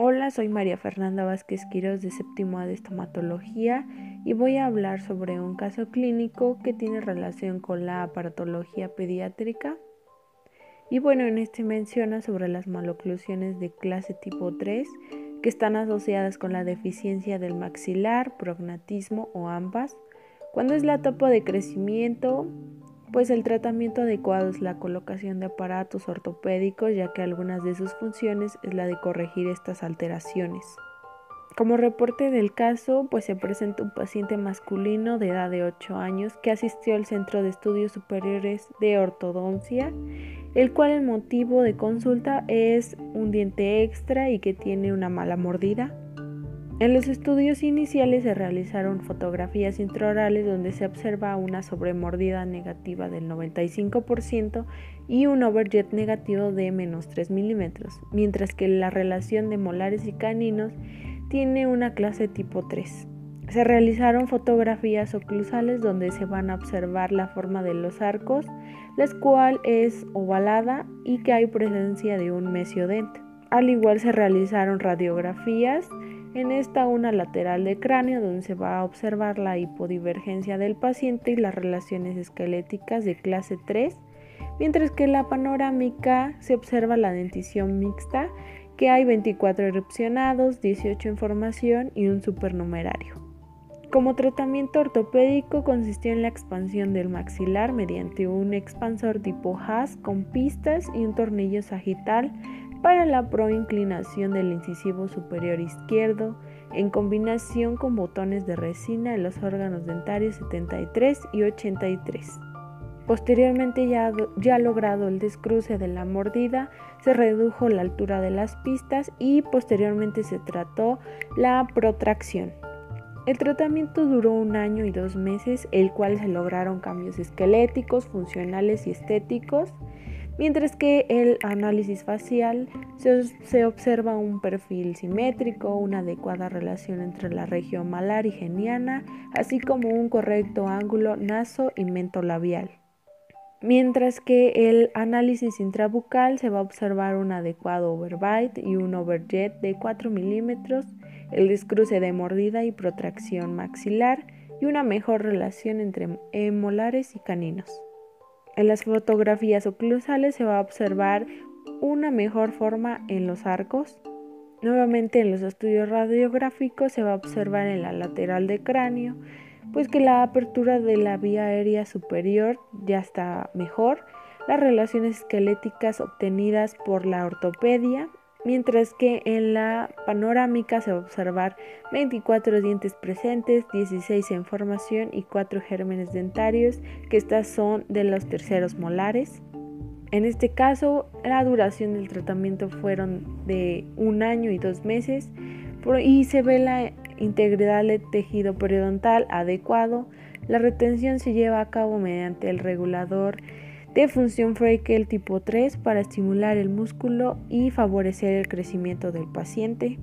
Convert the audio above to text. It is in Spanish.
Hola, soy María Fernanda Vázquez Quiroz de séptimo A de estomatología y voy a hablar sobre un caso clínico que tiene relación con la aparatología pediátrica. Y bueno, en este menciona sobre las maloclusiones de clase tipo 3 que están asociadas con la deficiencia del maxilar, prognatismo o ambas, cuando es la etapa de crecimiento pues el tratamiento adecuado es la colocación de aparatos ortopédicos, ya que algunas de sus funciones es la de corregir estas alteraciones. Como reporte del caso, pues se presenta un paciente masculino de edad de 8 años que asistió al Centro de Estudios Superiores de Ortodoncia, el cual el motivo de consulta es un diente extra y que tiene una mala mordida. En los estudios iniciales se realizaron fotografías intraorales donde se observa una sobremordida negativa del 95% y un overjet negativo de menos 3 milímetros, mientras que la relación de molares y caninos tiene una clase tipo 3. Se realizaron fotografías oclusales donde se van a observar la forma de los arcos, la cual es ovalada y que hay presencia de un mesiodente. Al igual se realizaron radiografías en esta una lateral de cráneo donde se va a observar la hipodivergencia del paciente y las relaciones esqueléticas de clase 3, mientras que en la panorámica se observa la dentición mixta, que hay 24 erupcionados, 18 en formación y un supernumerario. Como tratamiento ortopédico consistió en la expansión del maxilar mediante un expansor tipo Haas con pistas y un tornillo sagital para la proinclinación del incisivo superior izquierdo en combinación con botones de resina en los órganos dentarios 73 y 83. Posteriormente, ya, ya logrado el descruce de la mordida, se redujo la altura de las pistas y posteriormente se trató la protracción. El tratamiento duró un año y dos meses, el cual se lograron cambios esqueléticos, funcionales y estéticos mientras que el análisis facial se, observa un perfil simétrico, una adecuada relación entre la región malar y geniana, así como un correcto ángulo naso y mentolabial. Mientras que el análisis intrabucal se va a observar un adecuado overbite y un overjet de 4 milímetros, el descruce de mordida y protracción maxilar y una mejor relación entre molares y caninos. En las fotografías oclusales se va a observar una mejor forma en los arcos. Nuevamente en los estudios radiográficos se va a observar en la lateral de cráneo, pues que la apertura de la vía aérea superior ya está mejor, las relaciones esqueléticas obtenidas por la ortopedia mientras que en la panorámica se va a observar 24 dientes presentes, 16 en formación y 4 gérmenes dentarios, que estas son de los terceros molares. En este caso, la duración del tratamiento fueron de un año y dos meses y se ve la integridad del tejido periodontal adecuado. La retención se lleva a cabo mediante el regulador de función Freykel tipo 3 para estimular el músculo y favorecer el crecimiento del paciente.